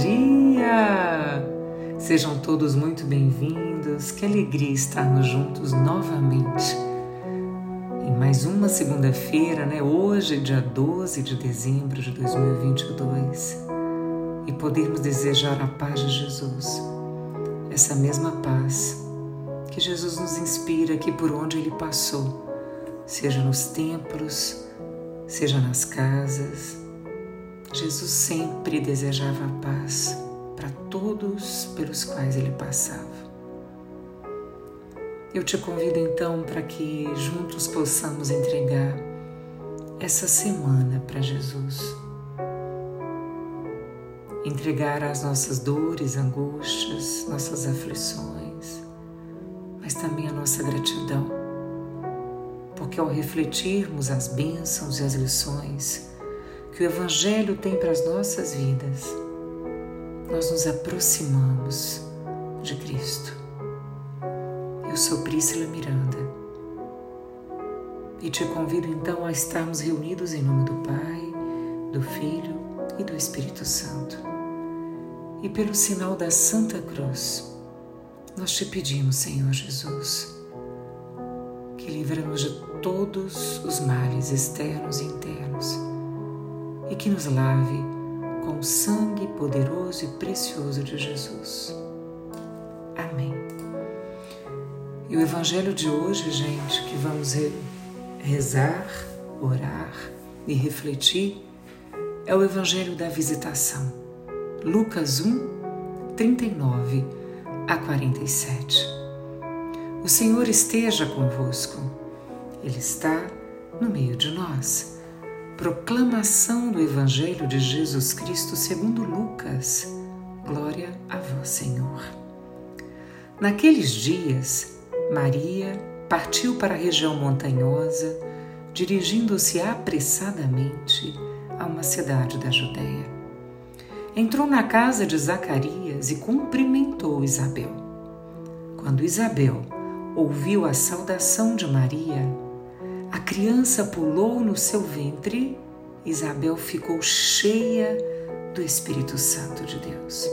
dia! Sejam todos muito bem-vindos. Que alegria estarmos juntos novamente. Em mais uma segunda-feira, né? Hoje, dia 12 de dezembro de 2022, e podermos desejar a paz de Jesus. Essa mesma paz que Jesus nos inspira aqui por onde ele passou, seja nos templos, seja nas casas, Jesus sempre desejava a paz para todos pelos quais ele passava. Eu te convido então para que juntos possamos entregar essa semana para Jesus. Entregar as nossas dores, angústias, nossas aflições, mas também a nossa gratidão. Porque ao refletirmos as bênçãos e as lições que o Evangelho tem para as nossas vidas, nós nos aproximamos de Cristo. Eu sou Prícila Miranda e te convido então a estarmos reunidos em nome do Pai, do Filho e do Espírito Santo. E pelo sinal da Santa Cruz, nós te pedimos, Senhor Jesus, que livra-nos de todos os males externos e internos e que nos lave com o sangue poderoso e precioso de Jesus. Amém. E o Evangelho de hoje, gente, que vamos rezar, orar e refletir, é o Evangelho da Visitação. Lucas 1, 39 a 47. O Senhor esteja convosco, Ele está no meio de nós. Proclamação do Evangelho de Jesus Cristo segundo Lucas. Glória a vós, Senhor. Naqueles dias, Maria partiu para a região montanhosa, dirigindo-se apressadamente a uma cidade da Judéia. Entrou na casa de Zacarias e cumprimentou Isabel. Quando Isabel ouviu a saudação de Maria, a criança pulou no seu ventre, Isabel ficou cheia do Espírito Santo de Deus.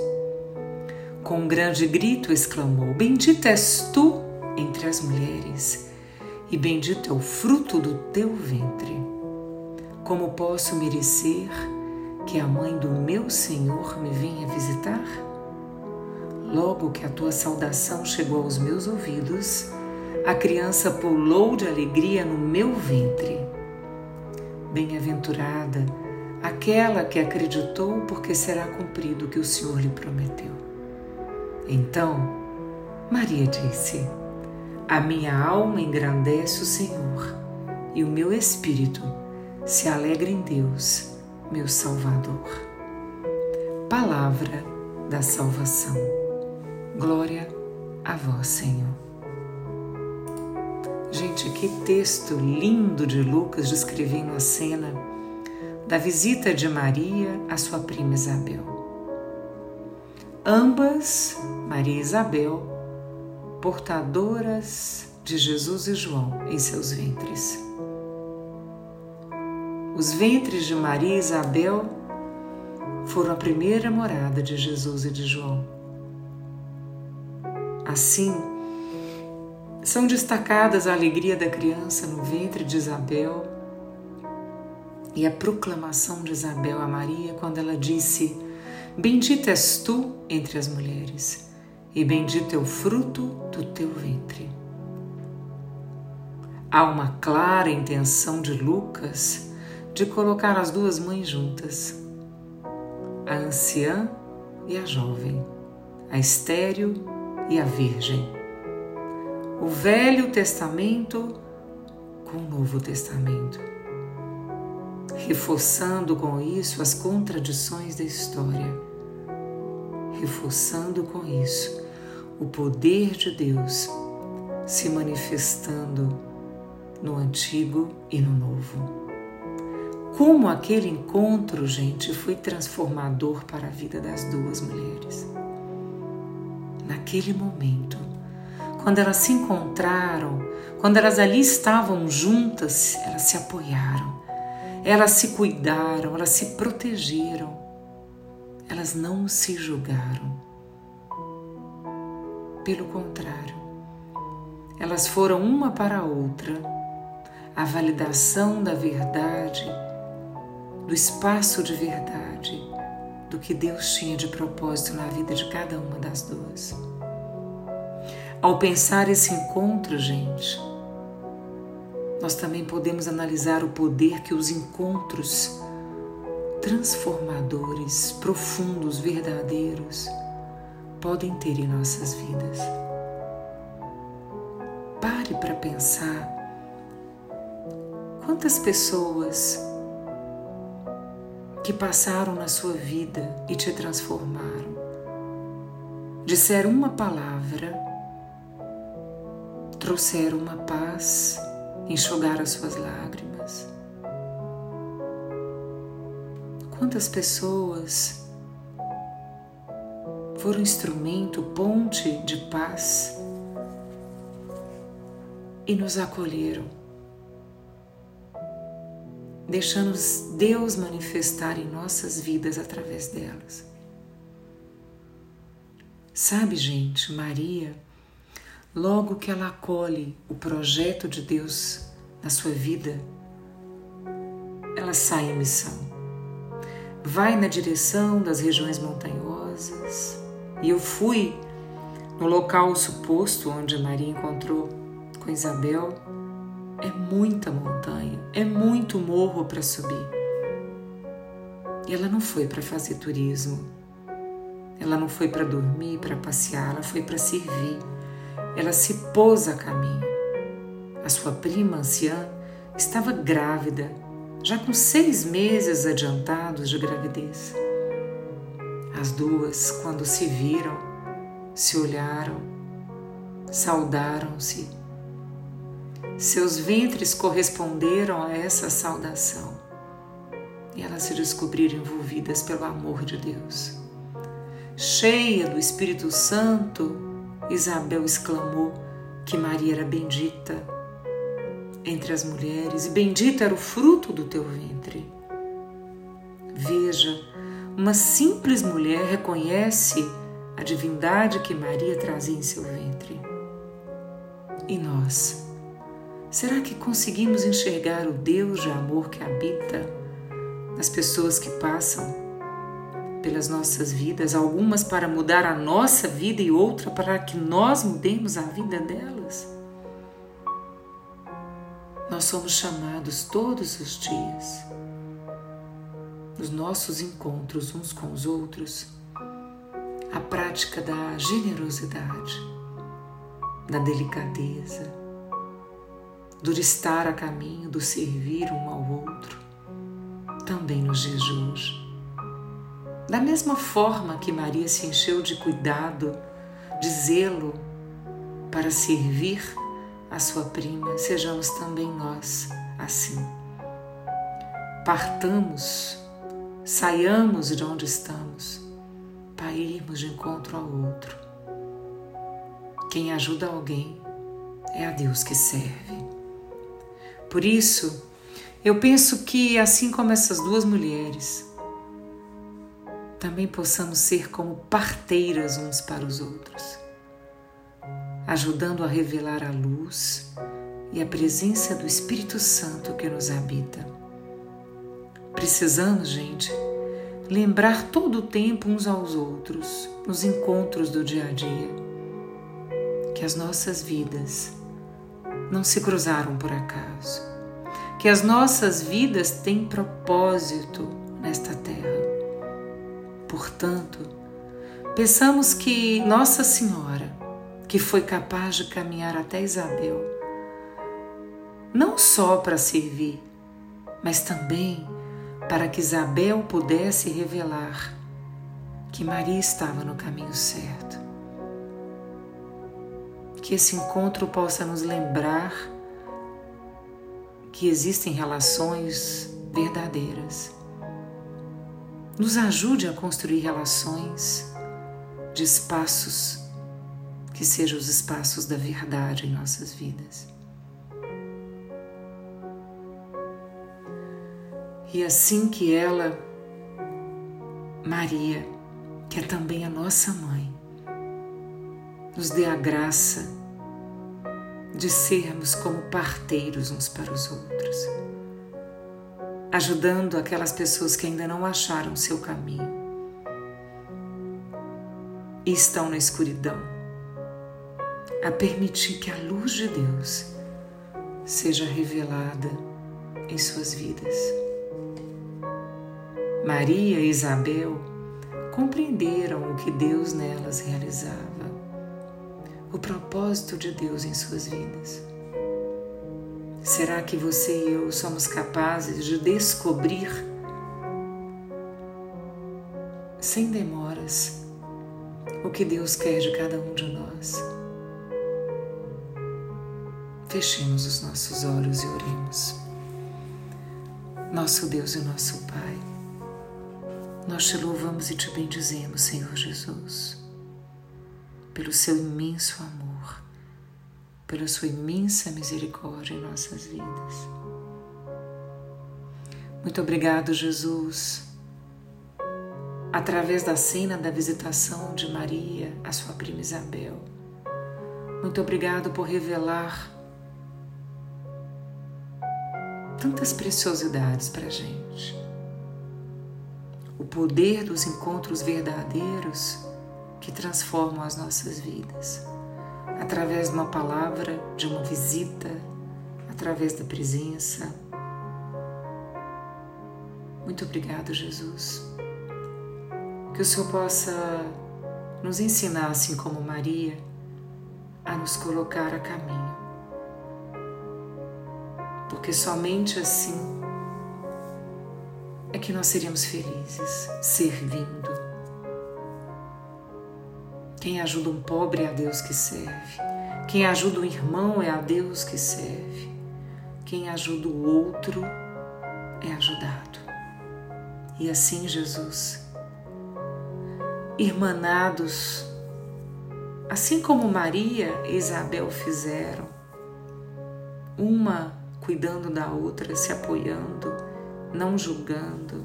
Com um grande grito exclamou: Bendita és tu entre as mulheres, e bendito é o fruto do teu ventre. Como posso merecer que a mãe do meu Senhor me venha visitar? Logo que a tua saudação chegou aos meus ouvidos, a criança pulou de alegria no meu ventre. Bem-aventurada aquela que acreditou, porque será cumprido o que o Senhor lhe prometeu. Então, Maria disse: A minha alma engrandece o Senhor, e o meu espírito se alegra em Deus, meu Salvador. Palavra da salvação. Glória a vós, Senhor. Gente, que texto lindo de Lucas descrevendo a cena da visita de Maria à sua prima Isabel. Ambas, Maria e Isabel, portadoras de Jesus e João em seus ventres. Os ventres de Maria e Isabel foram a primeira morada de Jesus e de João. Assim, são destacadas a alegria da criança no ventre de Isabel e a proclamação de Isabel a Maria quando ela disse: Bendita és tu entre as mulheres, e bendito é o fruto do teu ventre. Há uma clara intenção de Lucas de colocar as duas mães juntas, a anciã e a jovem, a estéril e a virgem o Velho Testamento com o Novo Testamento, reforçando com isso as contradições da história, reforçando com isso o poder de Deus se manifestando no Antigo e no Novo. Como aquele encontro, gente, foi transformador para a vida das duas mulheres. Naquele momento, quando elas se encontraram, quando elas ali estavam juntas, elas se apoiaram, elas se cuidaram, elas se protegeram, elas não se julgaram. Pelo contrário, elas foram uma para a outra a validação da verdade, do espaço de verdade, do que Deus tinha de propósito na vida de cada uma das duas. Ao pensar esse encontro, gente, nós também podemos analisar o poder que os encontros transformadores, profundos, verdadeiros podem ter em nossas vidas. Pare para pensar Quantas pessoas que passaram na sua vida e te transformaram, disseram uma palavra, trouxeram uma paz, enxugaram as suas lágrimas. Quantas pessoas foram instrumento, ponte de paz e nos acolheram deixando Deus manifestar em nossas vidas através delas. Sabe, gente, Maria, logo que ela acolhe o projeto de Deus na sua vida, ela sai em missão. Vai na direção das regiões montanhosas. E eu fui no local suposto onde Maria encontrou com Isabel é muita montanha, é muito morro para subir. E ela não foi para fazer turismo. Ela não foi para dormir, para passear, ela foi para servir. Ela se pôs a caminho. A sua prima anciã estava grávida, já com seis meses adiantados de gravidez. As duas, quando se viram, se olharam, saudaram-se seus ventres corresponderam a essa saudação e elas se descobriram envolvidas pelo amor de Deus. Cheia do Espírito Santo, Isabel exclamou que Maria era bendita entre as mulheres e bendito era o fruto do teu ventre. Veja, uma simples mulher reconhece a divindade que Maria trazia em seu ventre. E nós? Será que conseguimos enxergar o Deus de amor que habita nas pessoas que passam pelas nossas vidas, algumas para mudar a nossa vida e outra para que nós mudemos a vida delas? Nós somos chamados todos os dias, nos nossos encontros uns com os outros, a prática da generosidade, da delicadeza, do estar a caminho, do servir um ao outro, também nos de hoje. Da mesma forma que Maria se encheu de cuidado, de zelo para servir a sua prima, sejamos também nós assim. Partamos, saiamos de onde estamos para irmos de encontro ao outro. Quem ajuda alguém é a Deus que serve. Por isso, eu penso que, assim como essas duas mulheres, também possamos ser como parteiras uns para os outros, ajudando a revelar a luz e a presença do Espírito Santo que nos habita. Precisamos, gente, lembrar todo o tempo uns aos outros, nos encontros do dia a dia, que as nossas vidas não se cruzaram por acaso, que as nossas vidas têm propósito nesta terra. Portanto, pensamos que Nossa Senhora, que foi capaz de caminhar até Isabel, não só para servir, mas também para que Isabel pudesse revelar que Maria estava no caminho certo que esse encontro possa nos lembrar que existem relações verdadeiras. Nos ajude a construir relações de espaços que sejam os espaços da verdade em nossas vidas. E assim que ela, Maria, que é também a nossa mãe, nos dê a graça de sermos como parteiros uns para os outros, ajudando aquelas pessoas que ainda não acharam seu caminho e estão na escuridão, a permitir que a luz de Deus seja revelada em suas vidas. Maria e Isabel compreenderam o que Deus nelas realizava, o propósito de Deus em suas vidas. Será que você e eu somos capazes de descobrir sem demoras o que Deus quer de cada um de nós? Fechemos os nossos olhos e oremos. Nosso Deus e nosso Pai, nós te louvamos e te bendizemos, Senhor Jesus, pelo seu imenso amor, pela sua imensa misericórdia em nossas vidas. Muito obrigado, Jesus, através da cena da visitação de Maria a sua prima Isabel. Muito obrigado por revelar tantas preciosidades para a gente o poder dos encontros verdadeiros que transformam as nossas vidas, através de uma palavra, de uma visita, através da presença. Muito obrigado, Jesus. Que o Senhor possa nos ensinar, assim como Maria, a nos colocar a caminho. Porque somente assim é que nós seríamos felizes servindo. Quem ajuda um pobre é a Deus que serve. Quem ajuda um irmão é a Deus que serve. Quem ajuda o outro é ajudado. E assim, Jesus, irmanados, assim como Maria e Isabel fizeram, uma cuidando da outra, se apoiando, não julgando,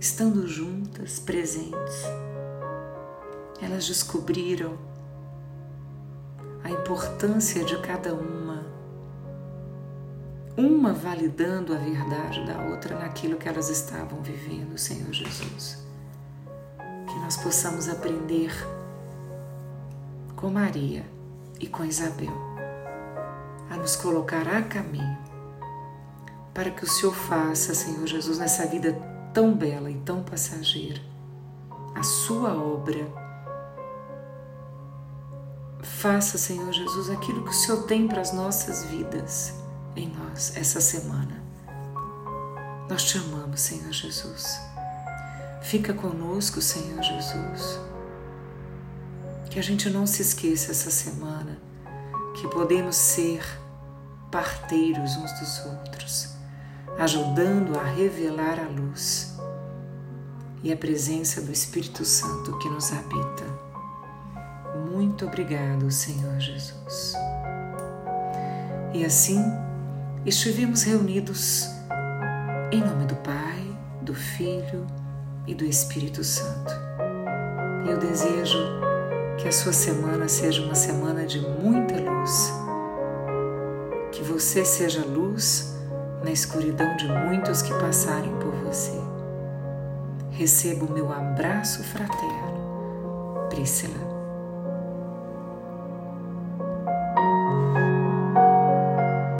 estando juntas, presentes. Elas descobriram a importância de cada uma, uma validando a verdade da outra naquilo que elas estavam vivendo, Senhor Jesus. Que nós possamos aprender com Maria e com Isabel a nos colocar a caminho para que o Senhor faça, Senhor Jesus, nessa vida tão bela e tão passageira, a sua obra. Faça, Senhor Jesus, aquilo que o Senhor tem para as nossas vidas em nós essa semana. Nós te amamos, Senhor Jesus. Fica conosco, Senhor Jesus. Que a gente não se esqueça essa semana que podemos ser parteiros uns dos outros ajudando a revelar a luz e a presença do Espírito Santo que nos habita. Muito obrigado, Senhor Jesus. E assim estivemos reunidos em nome do Pai, do Filho e do Espírito Santo. Eu desejo que a sua semana seja uma semana de muita luz, que você seja luz na escuridão de muitos que passarem por você. Receba o meu abraço fraterno, Priscila.